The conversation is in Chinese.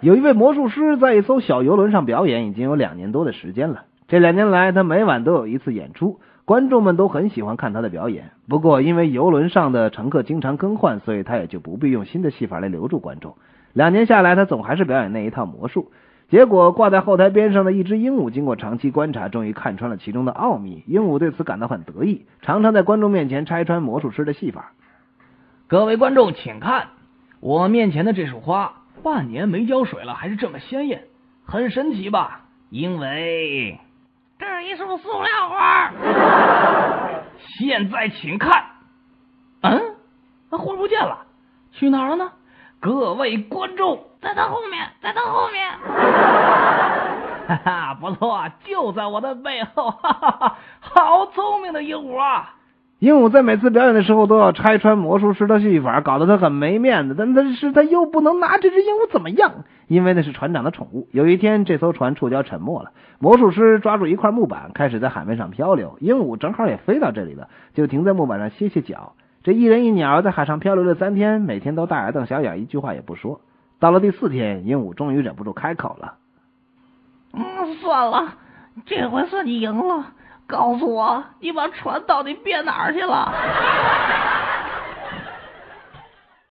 有一位魔术师在一艘小游轮上表演，已经有两年多的时间了。这两年来，他每晚都有一次演出，观众们都很喜欢看他的表演。不过，因为游轮上的乘客经常更换，所以他也就不必用新的戏法来留住观众。两年下来，他总还是表演那一套魔术。结果，挂在后台边上的一只鹦鹉，经过长期观察，终于看穿了其中的奥秘。鹦鹉对此感到很得意，常常在观众面前拆穿魔术师的戏法。各位观众，请看，我面前的这束花。半年没浇水了，还是这么鲜艳，很神奇吧？因为这是一束塑料花。现在请看，嗯，那花不见了，去哪儿了呢？各位观众，在它后面，在它后面。哈哈，不错，就在我的背后。哈哈哈，好聪明的鹦鹉啊！鹦鹉在每次表演的时候都要拆穿魔术师的戏法，搞得他很没面子。但但是他又不能拿这只鹦鹉怎么样，因为那是船长的宠物。有一天，这艘船触礁沉没了，魔术师抓住一块木板，开始在海面上漂流。鹦鹉正好也飞到这里了，就停在木板上歇歇脚。这一人一鸟在海上漂流了三天，每天都大眼瞪小眼，一句话也不说。到了第四天，鹦鹉终于忍不住开口了：“嗯，算了，这回算你赢了。”告诉我，你把船到底变哪儿去了？